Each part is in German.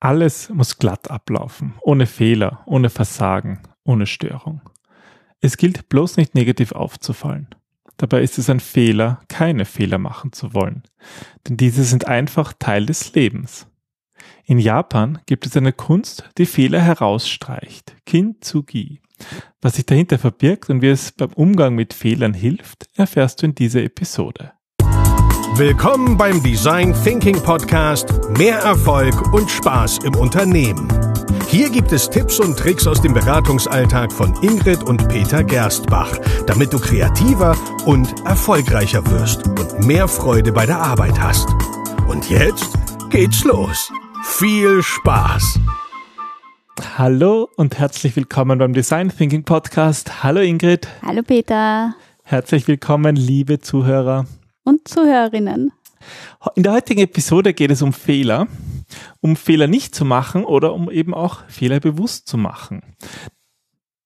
Alles muss glatt ablaufen, ohne Fehler, ohne Versagen, ohne Störung. Es gilt bloß nicht negativ aufzufallen. Dabei ist es ein Fehler, keine Fehler machen zu wollen, denn diese sind einfach Teil des Lebens. In Japan gibt es eine Kunst, die Fehler herausstreicht, Kintsugi. Was sich dahinter verbirgt und wie es beim Umgang mit Fehlern hilft, erfährst du in dieser Episode. Willkommen beim Design Thinking Podcast Mehr Erfolg und Spaß im Unternehmen. Hier gibt es Tipps und Tricks aus dem Beratungsalltag von Ingrid und Peter Gerstbach, damit du kreativer und erfolgreicher wirst und mehr Freude bei der Arbeit hast. Und jetzt geht's los. Viel Spaß! Hallo und herzlich willkommen beim Design Thinking Podcast. Hallo Ingrid. Hallo Peter. Herzlich willkommen, liebe Zuhörer und Zuhörerinnen. In der heutigen Episode geht es um Fehler, um Fehler nicht zu machen oder um eben auch Fehler bewusst zu machen.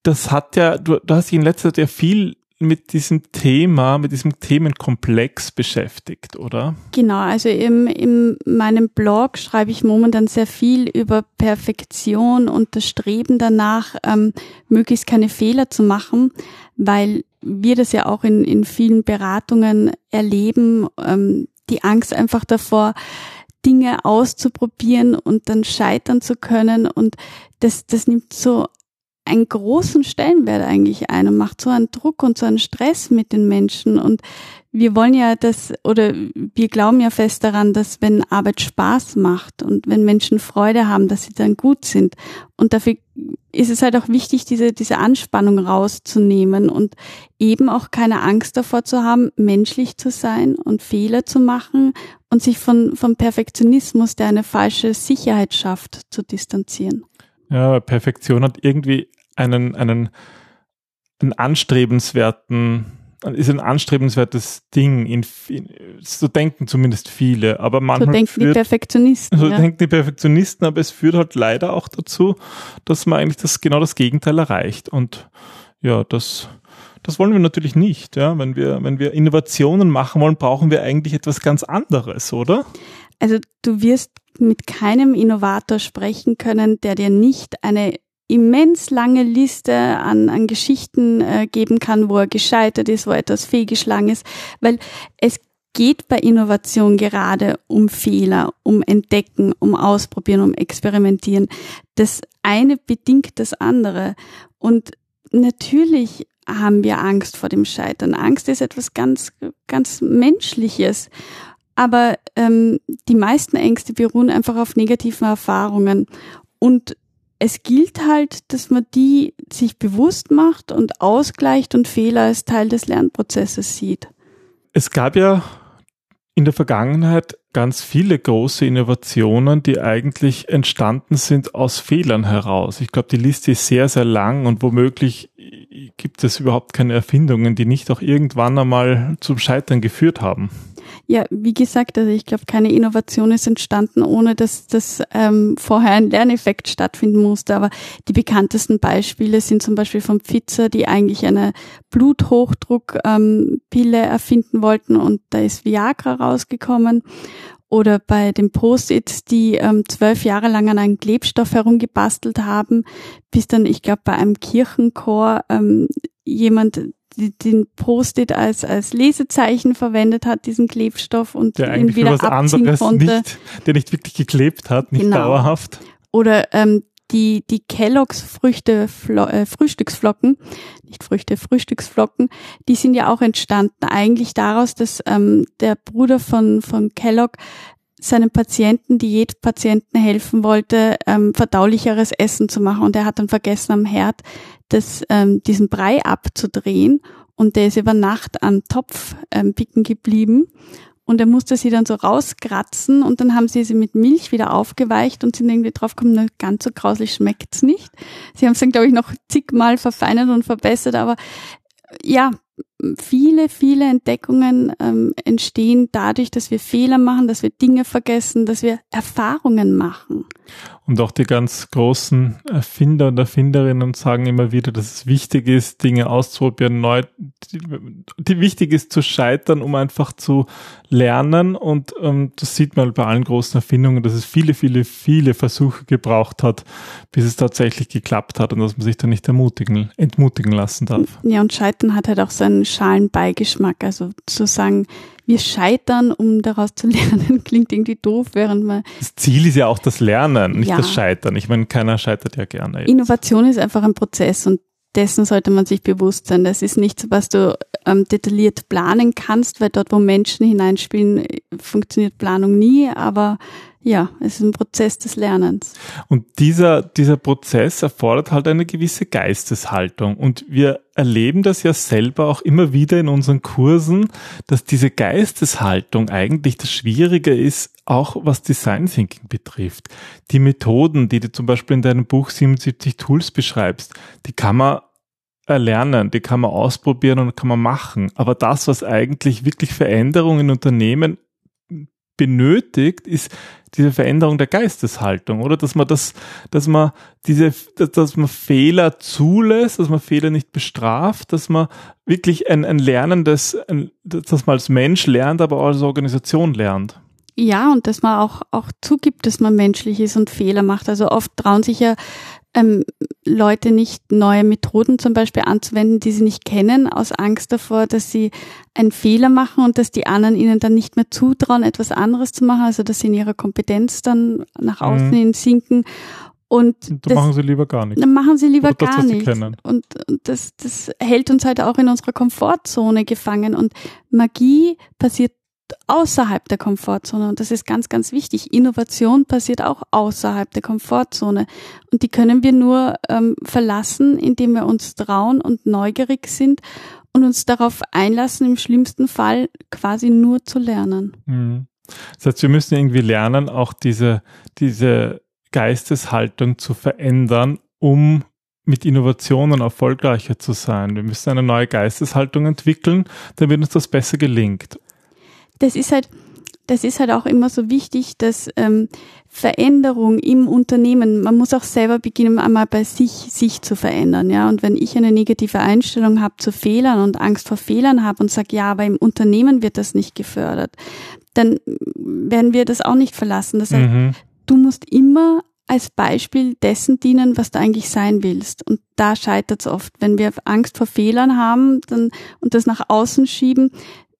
Das hat ja, du, du hast dich in letzter Zeit ja viel mit diesem Thema, mit diesem Themenkomplex beschäftigt, oder? Genau, also im, in meinem Blog schreibe ich momentan sehr viel über Perfektion und das Streben danach, ähm, möglichst keine Fehler zu machen, weil wir das ja auch in, in vielen Beratungen erleben, ähm, die Angst einfach davor, Dinge auszuprobieren und dann scheitern zu können. Und das, das nimmt so einen großen Stellenwert eigentlich ein und macht so einen Druck und so einen Stress mit den Menschen. Und wir wollen ja das, oder wir glauben ja fest daran, dass wenn Arbeit Spaß macht und wenn Menschen Freude haben, dass sie dann gut sind. Und dafür ist es halt auch wichtig, diese, diese Anspannung rauszunehmen und eben auch keine Angst davor zu haben, menschlich zu sein und Fehler zu machen und sich von, vom Perfektionismus, der eine falsche Sicherheit schafft, zu distanzieren. Ja, Perfektion hat irgendwie einen, einen, einen anstrebenswerten ist ein anstrebenswertes Ding, in, in, so denken zumindest viele, aber manchmal. So denken führt, die Perfektionisten. So ja. denken die Perfektionisten, aber es führt halt leider auch dazu, dass man eigentlich das, genau das Gegenteil erreicht. Und ja, das, das wollen wir natürlich nicht. Ja, wenn wir, wenn wir Innovationen machen wollen, brauchen wir eigentlich etwas ganz anderes, oder? Also du wirst mit keinem Innovator sprechen können, der dir nicht eine immens lange Liste an, an Geschichten äh, geben kann, wo er gescheitert ist, wo etwas fehlgeschlagen ist, weil es geht bei Innovation gerade um Fehler, um Entdecken, um Ausprobieren, um Experimentieren. Das eine bedingt das andere. Und natürlich haben wir Angst vor dem Scheitern. Angst ist etwas ganz, ganz Menschliches. Aber ähm, die meisten Ängste beruhen einfach auf negativen Erfahrungen. Und es gilt halt, dass man die sich bewusst macht und ausgleicht und Fehler als Teil des Lernprozesses sieht. Es gab ja in der Vergangenheit ganz viele große Innovationen, die eigentlich entstanden sind aus Fehlern heraus. Ich glaube, die Liste ist sehr, sehr lang und womöglich gibt es überhaupt keine Erfindungen, die nicht auch irgendwann einmal zum Scheitern geführt haben. Ja, wie gesagt, also ich glaube, keine Innovation ist entstanden, ohne dass das ähm, vorher ein Lerneffekt stattfinden musste. Aber die bekanntesten Beispiele sind zum Beispiel von Pfizer, die eigentlich eine Bluthochdruckpille ähm, erfinden wollten und da ist Viagra rausgekommen oder bei den Post-its, die ähm, zwölf Jahre lang an einem Klebstoff herumgebastelt haben, bis dann, ich glaube, bei einem Kirchenchor ähm, jemand den Post-it als, als Lesezeichen verwendet hat, diesen Klebstoff und der ihn wieder abziehen konnte. Nicht, der nicht wirklich geklebt hat, nicht genau. dauerhaft. Oder ähm, die, die Kelloggs Früchte, äh, Frühstücksflocken, nicht Früchte, Frühstücksflocken, die sind ja auch entstanden eigentlich daraus, dass ähm, der Bruder von, von Kellogg seinen Patienten, Diätpatienten helfen wollte, ähm, verdaulicheres Essen zu machen. Und er hat dann vergessen am Herd das, ähm, diesen Brei abzudrehen und der ist über Nacht am Topf ähm, picken geblieben und er musste sie dann so rauskratzen und dann haben sie sie mit Milch wieder aufgeweicht und sind irgendwie draufgekommen, ganz so grauslich schmeckt's nicht. Sie haben es dann, glaube ich, noch zigmal verfeinert und verbessert, aber ja, viele, viele Entdeckungen ähm, entstehen dadurch, dass wir Fehler machen, dass wir Dinge vergessen, dass wir Erfahrungen machen. Und auch die ganz großen Erfinder und Erfinderinnen sagen immer wieder, dass es wichtig ist, Dinge auszuprobieren, neu, die, die wichtig ist zu scheitern, um einfach zu lernen. Und ähm, das sieht man bei allen großen Erfindungen, dass es viele, viele, viele Versuche gebraucht hat, bis es tatsächlich geklappt hat und dass man sich da nicht ermutigen, entmutigen lassen darf. Ja, und Scheitern hat halt auch seinen schalen Beigeschmack. Also zu sagen, wir scheitern, um daraus zu lernen, klingt irgendwie doof, während man. Das Ziel ist ja auch das Lernen, nicht ja. das Scheitern. Ich meine, keiner scheitert ja gerne. Jetzt. Innovation ist einfach ein Prozess und dessen sollte man sich bewusst sein. Das ist nichts, was du ähm, detailliert planen kannst, weil dort, wo Menschen hineinspielen, funktioniert Planung nie, aber ja, es ist ein Prozess des Lernens. Und dieser, dieser Prozess erfordert halt eine gewisse Geisteshaltung. Und wir erleben das ja selber auch immer wieder in unseren Kursen, dass diese Geisteshaltung eigentlich das Schwierige ist, auch was Design Thinking betrifft. Die Methoden, die du zum Beispiel in deinem Buch 77 Tools beschreibst, die kann man erlernen, die kann man ausprobieren und kann man machen. Aber das, was eigentlich wirklich Veränderungen in Unternehmen benötigt, ist diese Veränderung der Geisteshaltung, oder? Dass man das, dass man diese, dass man Fehler zulässt, dass man Fehler nicht bestraft, dass man wirklich ein, ein Lernen, das, ein, dass man als Mensch lernt, aber auch als Organisation lernt. Ja, und dass man auch, auch zugibt, dass man menschlich ist und Fehler macht. Also oft trauen sich ja ähm, Leute nicht neue Methoden zum Beispiel anzuwenden, die sie nicht kennen, aus Angst davor, dass sie einen Fehler machen und dass die anderen ihnen dann nicht mehr zutrauen, etwas anderes zu machen, also dass sie in ihrer Kompetenz dann nach mhm. außen hin sinken. Und das machen sie lieber gar nicht. Dann machen sie lieber das, gar nicht. Und, und das, das hält uns halt auch in unserer Komfortzone gefangen. Und Magie passiert außerhalb der Komfortzone. Und das ist ganz, ganz wichtig. Innovation passiert auch außerhalb der Komfortzone. Und die können wir nur ähm, verlassen, indem wir uns trauen und neugierig sind und uns darauf einlassen, im schlimmsten Fall quasi nur zu lernen. Mhm. Das heißt, wir müssen irgendwie lernen, auch diese, diese Geisteshaltung zu verändern, um mit Innovationen erfolgreicher zu sein. Wir müssen eine neue Geisteshaltung entwickeln, damit uns das besser gelingt das ist halt, das ist halt auch immer so wichtig, dass ähm, Veränderung im Unternehmen, man muss auch selber beginnen, einmal bei sich, sich zu verändern, ja. Und wenn ich eine negative Einstellung habe zu Fehlern und Angst vor Fehlern habe und sage, ja, aber im Unternehmen wird das nicht gefördert, dann werden wir das auch nicht verlassen. Das heißt, mhm. du musst immer als Beispiel dessen dienen, was du eigentlich sein willst. Und da scheitert es oft. Wenn wir Angst vor Fehlern haben dann, und das nach außen schieben,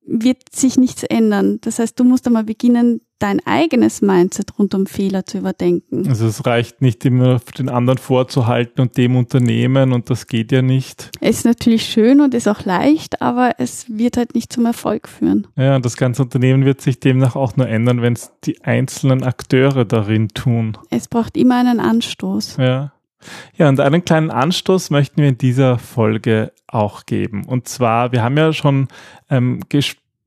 wird sich nichts ändern. Das heißt, du musst einmal beginnen, dein eigenes Mindset rund um Fehler zu überdenken. Also es reicht nicht immer den anderen vorzuhalten und dem Unternehmen und das geht ja nicht. Es ist natürlich schön und ist auch leicht, aber es wird halt nicht zum Erfolg führen. Ja, und das ganze Unternehmen wird sich demnach auch nur ändern, wenn es die einzelnen Akteure darin tun. Es braucht immer einen Anstoß. Ja. Ja, und einen kleinen Anstoß möchten wir in dieser Folge auch geben. Und zwar, wir haben ja schon ähm,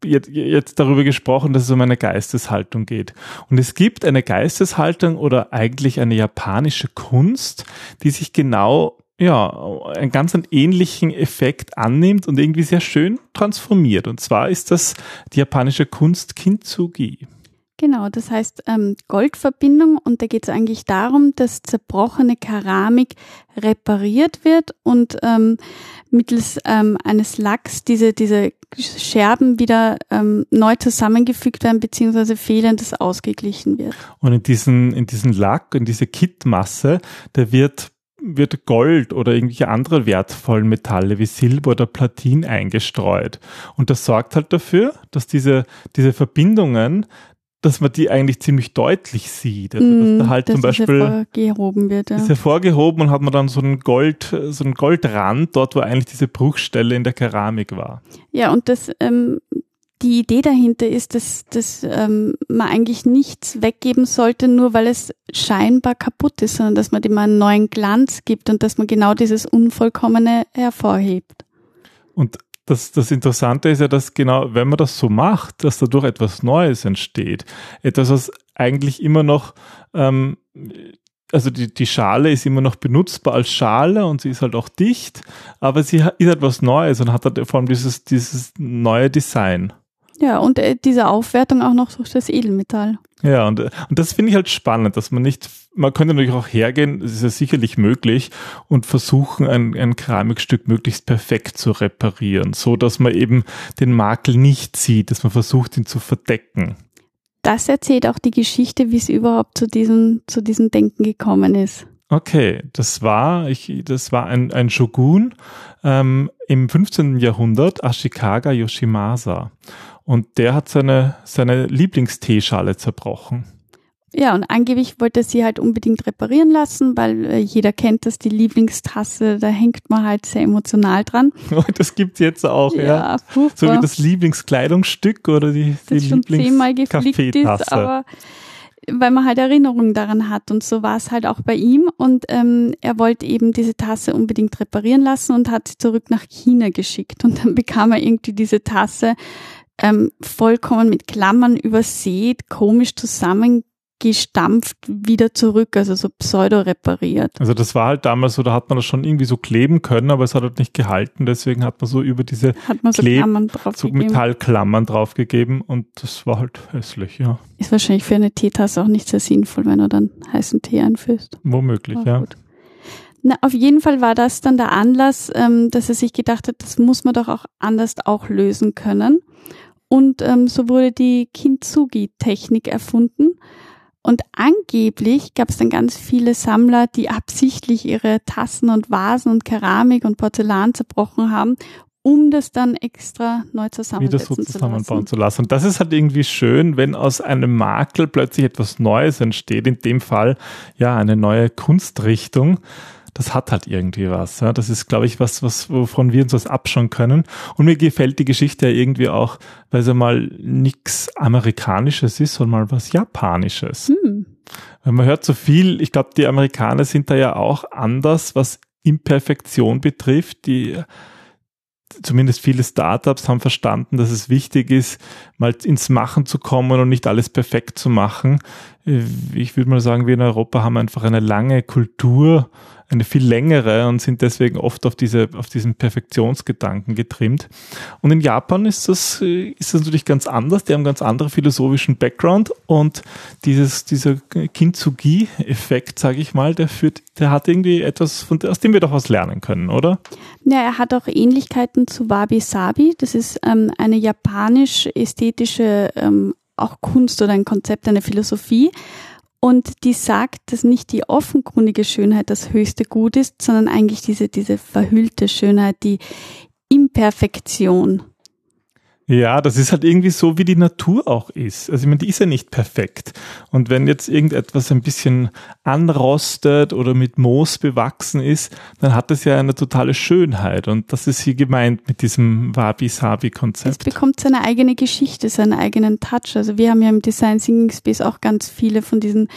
jetzt, jetzt darüber gesprochen, dass es um eine Geisteshaltung geht. Und es gibt eine Geisteshaltung oder eigentlich eine japanische Kunst, die sich genau ja, einen ganz einen ähnlichen Effekt annimmt und irgendwie sehr schön transformiert. Und zwar ist das die japanische Kunst Kintsugi. Genau, das heißt ähm, Goldverbindung und da geht es eigentlich darum, dass zerbrochene Keramik repariert wird und ähm, mittels ähm, eines Lacks diese, diese Scherben wieder ähm, neu zusammengefügt werden beziehungsweise fehlendes ausgeglichen wird. Und in diesen, in diesen Lack, in diese Kittmasse, da wird wird Gold oder irgendwelche andere wertvollen Metalle wie Silber oder Platin eingestreut. Und das sorgt halt dafür, dass diese, diese Verbindungen dass man die eigentlich ziemlich deutlich sieht. Also, dass mm, da halt dass zum Beispiel hervorgehoben wird. Ja. Ist hervorgehoben und hat man dann so einen Gold, so einen Goldrand dort, wo eigentlich diese Bruchstelle in der Keramik war. Ja, und das, ähm, die Idee dahinter ist, dass, dass ähm, man eigentlich nichts weggeben sollte, nur weil es scheinbar kaputt ist, sondern dass man dem einen neuen Glanz gibt und dass man genau dieses Unvollkommene hervorhebt. Und das, das Interessante ist ja, dass genau, wenn man das so macht, dass dadurch etwas Neues entsteht. Etwas, was eigentlich immer noch ähm, also die, die Schale ist immer noch benutzbar als Schale und sie ist halt auch dicht, aber sie ist halt was Neues und hat halt vor allem dieses, dieses neue Design. Ja, und äh, diese Aufwertung auch noch durch das Edelmetall. Ja, und, und das finde ich halt spannend, dass man nicht, man könnte natürlich auch hergehen, das ist ja sicherlich möglich, und versuchen, ein, ein Keramikstück möglichst perfekt zu reparieren, so dass man eben den Makel nicht sieht, dass man versucht, ihn zu verdecken. Das erzählt auch die Geschichte, wie es überhaupt zu diesem, zu diesem Denken gekommen ist. Okay, das war, ich, das war ein, ein Shogun ähm, im 15. Jahrhundert, Ashikaga Yoshimasa. Und der hat seine, seine Lieblingsteeschale zerbrochen. Ja, und angeblich wollte er sie halt unbedingt reparieren lassen, weil äh, jeder kennt das, die Lieblingstasse, da hängt man halt sehr emotional dran. Oh, das gibt's jetzt auch, ja. ja. So wie das Lieblingskleidungsstück oder die, das die schon zehnmal geflickt ist, aber weil man halt Erinnerungen daran hat. Und so war es halt auch bei ihm. Und ähm, er wollte eben diese Tasse unbedingt reparieren lassen und hat sie zurück nach China geschickt. Und dann bekam er irgendwie diese Tasse ähm, vollkommen mit Klammern übersät, komisch zusammengestampft wieder zurück, also so pseudo repariert. Also das war halt damals so, da hat man das schon irgendwie so kleben können, aber es hat halt nicht gehalten, deswegen hat man so über diese hat man so, Kleb Klammern so Metallklammern draufgegeben und das war halt hässlich, ja. Ist wahrscheinlich für eine Teetasse auch nicht sehr sinnvoll, wenn du dann heißen Tee einführst. Womöglich, ja. Gut. Na, auf jeden Fall war das dann der Anlass, ähm, dass er sich gedacht hat, das muss man doch auch anders auch lösen können. Und ähm, so wurde die Kintsugi-Technik erfunden. Und angeblich gab es dann ganz viele Sammler, die absichtlich ihre Tassen und Vasen und Keramik und Porzellan zerbrochen haben, um das dann extra neu zusammensetzen Wieder so zusammenbauen zu lassen. zu lassen. Und das ist halt irgendwie schön, wenn aus einem Makel plötzlich etwas Neues entsteht, in dem Fall ja eine neue Kunstrichtung das hat halt irgendwie was. Ja. Das ist, glaube ich, was, was, wovon wir uns was abschauen können. Und mir gefällt die Geschichte ja irgendwie auch, weil sie mal nichts Amerikanisches ist, sondern mal was Japanisches. Hm. Weil man hört so viel, ich glaube, die Amerikaner sind da ja auch anders, was Imperfektion betrifft. Die zumindest viele Startups haben verstanden, dass es wichtig ist, mal ins Machen zu kommen und nicht alles perfekt zu machen. Ich würde mal sagen, wir in Europa haben einfach eine lange Kultur eine viel längere und sind deswegen oft auf diese, auf diesen Perfektionsgedanken getrimmt. Und in Japan ist das, äh, ist das natürlich ganz anders. Die haben ganz andere philosophischen Background und dieses, dieser Kintsugi-Effekt, sage ich mal, der führt, der hat irgendwie etwas, von, aus dem wir doch was lernen können, oder? Ja, er hat auch Ähnlichkeiten zu Wabi Sabi. Das ist ähm, eine japanisch-ästhetische ähm, auch Kunst oder ein Konzept, eine Philosophie. Und die sagt, dass nicht die offenkundige Schönheit das höchste Gut ist, sondern eigentlich diese, diese verhüllte Schönheit, die Imperfektion. Ja, das ist halt irgendwie so, wie die Natur auch ist. Also ich meine, die ist ja nicht perfekt. Und wenn jetzt irgendetwas ein bisschen anrostet oder mit Moos bewachsen ist, dann hat das ja eine totale Schönheit. Und das ist hier gemeint mit diesem Wabi-Sabi-Konzept. Es bekommt seine eigene Geschichte, seinen eigenen Touch. Also wir haben ja im Design Singing Space auch ganz viele von diesen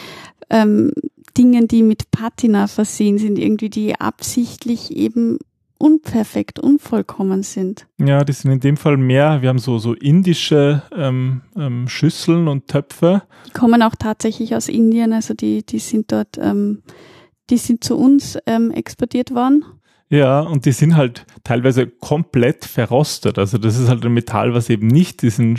ähm, Dingen, die mit Patina versehen sind, irgendwie die absichtlich eben unperfekt, unvollkommen sind. Ja, die sind in dem Fall mehr, wir haben so, so indische ähm, ähm, Schüsseln und Töpfe. Die kommen auch tatsächlich aus Indien, also die, die sind dort, ähm, die sind zu uns ähm, exportiert worden. Ja, und die sind halt teilweise komplett verrostet. Also das ist halt ein Metall, was eben nicht diesen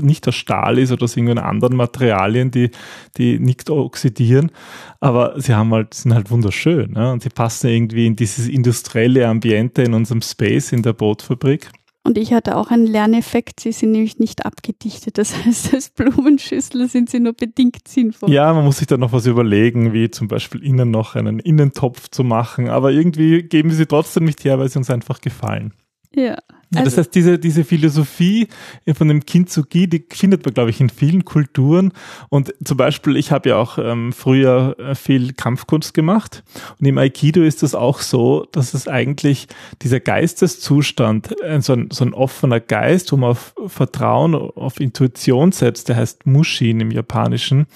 nicht aus Stahl ist oder aus irgendwelchen anderen Materialien, die, die nicht oxidieren. Aber sie haben halt, sind halt wunderschön. Ne? Und sie passen irgendwie in dieses industrielle Ambiente in unserem Space in der Bootfabrik. Und ich hatte auch einen Lerneffekt, sie sind nämlich nicht abgedichtet. Das heißt, als Blumenschüssel sind sie nur bedingt sinnvoll. Ja, man muss sich da noch was überlegen, wie zum Beispiel innen noch einen Innentopf zu machen. Aber irgendwie geben sie trotzdem nicht her, weil sie uns einfach gefallen. Ja. Also das heißt, diese, diese Philosophie von dem Kintsugi, die findet man, glaube ich, in vielen Kulturen. Und zum Beispiel, ich habe ja auch ähm, früher äh, viel Kampfkunst gemacht. Und im Aikido ist das auch so, dass es eigentlich dieser Geisteszustand, äh, so, ein, so ein offener Geist, wo man auf Vertrauen, auf Intuition setzt, der heißt Mushin im Japanischen.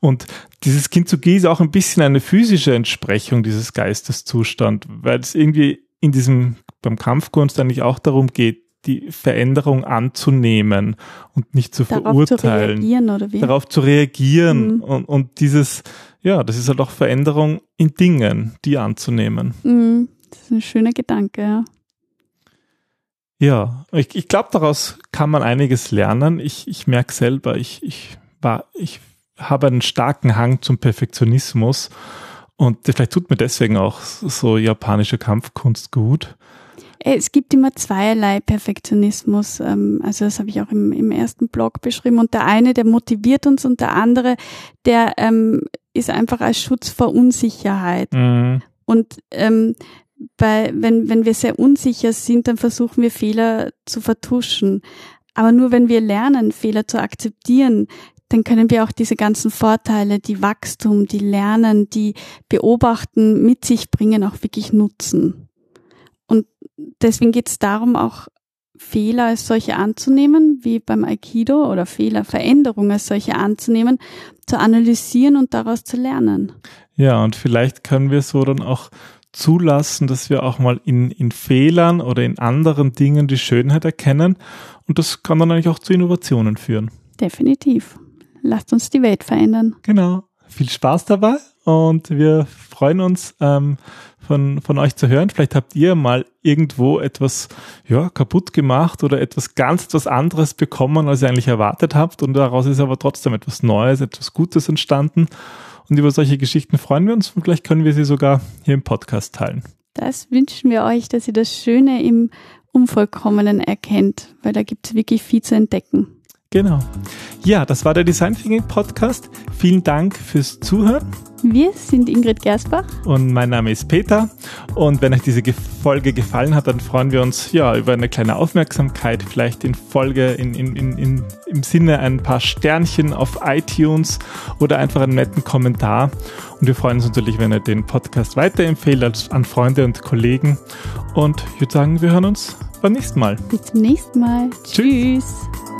Und dieses Kintsugi ist auch ein bisschen eine physische Entsprechung dieses Geisteszustand, weil es irgendwie in diesem beim Kampfkunst eigentlich auch darum geht, die Veränderung anzunehmen und nicht zu Darauf verurteilen. zu reagieren oder wie? Darauf zu reagieren Mhm. und, und dieses, ja, das ist halt auch Veränderung in Dingen, die anzunehmen. Mhm. Das ist ein schöner Gedanke, ja. Ja, ich, ich glaube, daraus kann man einiges lernen. Ich, ich merke selber, ich, ich war, ich habe einen starken Hang zum Perfektionismus und vielleicht tut mir deswegen auch so japanische Kampfkunst gut. Äh, Es gibt immer zweierlei Perfektionismus. ähm, Also das habe ich auch im, im ersten Blog beschrieben. Und der eine, der motiviert uns und der andere, der ähm, ist einfach als Schutz vor Unsicherheit. Mhm. Und ähm, bei, wenn, wenn wir sehr unsicher sind, dann versuchen wir Fehler zu vertuschen. Aber nur wenn wir lernen, Fehler zu akzeptieren, dann können wir auch diese ganzen Vorteile, die Wachstum, die Lernen, die Beobachten mit sich bringen, auch wirklich nutzen. Deswegen geht es darum, auch Fehler als solche anzunehmen, wie beim Aikido oder Fehlerveränderungen als solche anzunehmen, zu analysieren und daraus zu lernen. Ja, und vielleicht können wir so dann auch zulassen, dass wir auch mal in, in Fehlern oder in anderen Dingen die Schönheit erkennen. Und das kann dann eigentlich auch zu Innovationen führen. Definitiv. Lasst uns die Welt verändern. Genau. Viel Spaß dabei und wir freuen uns, ähm, von, von euch zu hören. Vielleicht habt ihr mal irgendwo etwas ja, kaputt gemacht oder etwas ganz etwas anderes bekommen, als ihr eigentlich erwartet habt. Und daraus ist aber trotzdem etwas Neues, etwas Gutes entstanden. Und über solche Geschichten freuen wir uns und vielleicht können wir sie sogar hier im Podcast teilen. Das wünschen wir euch, dass ihr das Schöne im Unvollkommenen erkennt, weil da gibt es wirklich viel zu entdecken. Genau. Ja, das war der Design Thinking Podcast. Vielen Dank fürs Zuhören. Wir sind Ingrid Gersbach. Und mein Name ist Peter. Und wenn euch diese Ge- Folge gefallen hat, dann freuen wir uns ja über eine kleine Aufmerksamkeit. Vielleicht in Folge, in, in, in, in, im Sinne ein paar Sternchen auf iTunes oder einfach einen netten Kommentar. Und wir freuen uns natürlich, wenn ihr den Podcast weiterempfehlt als an Freunde und Kollegen. Und ich würde sagen, wir hören uns beim nächsten Mal. Bis zum nächsten Mal. Tschüss. Tschüss.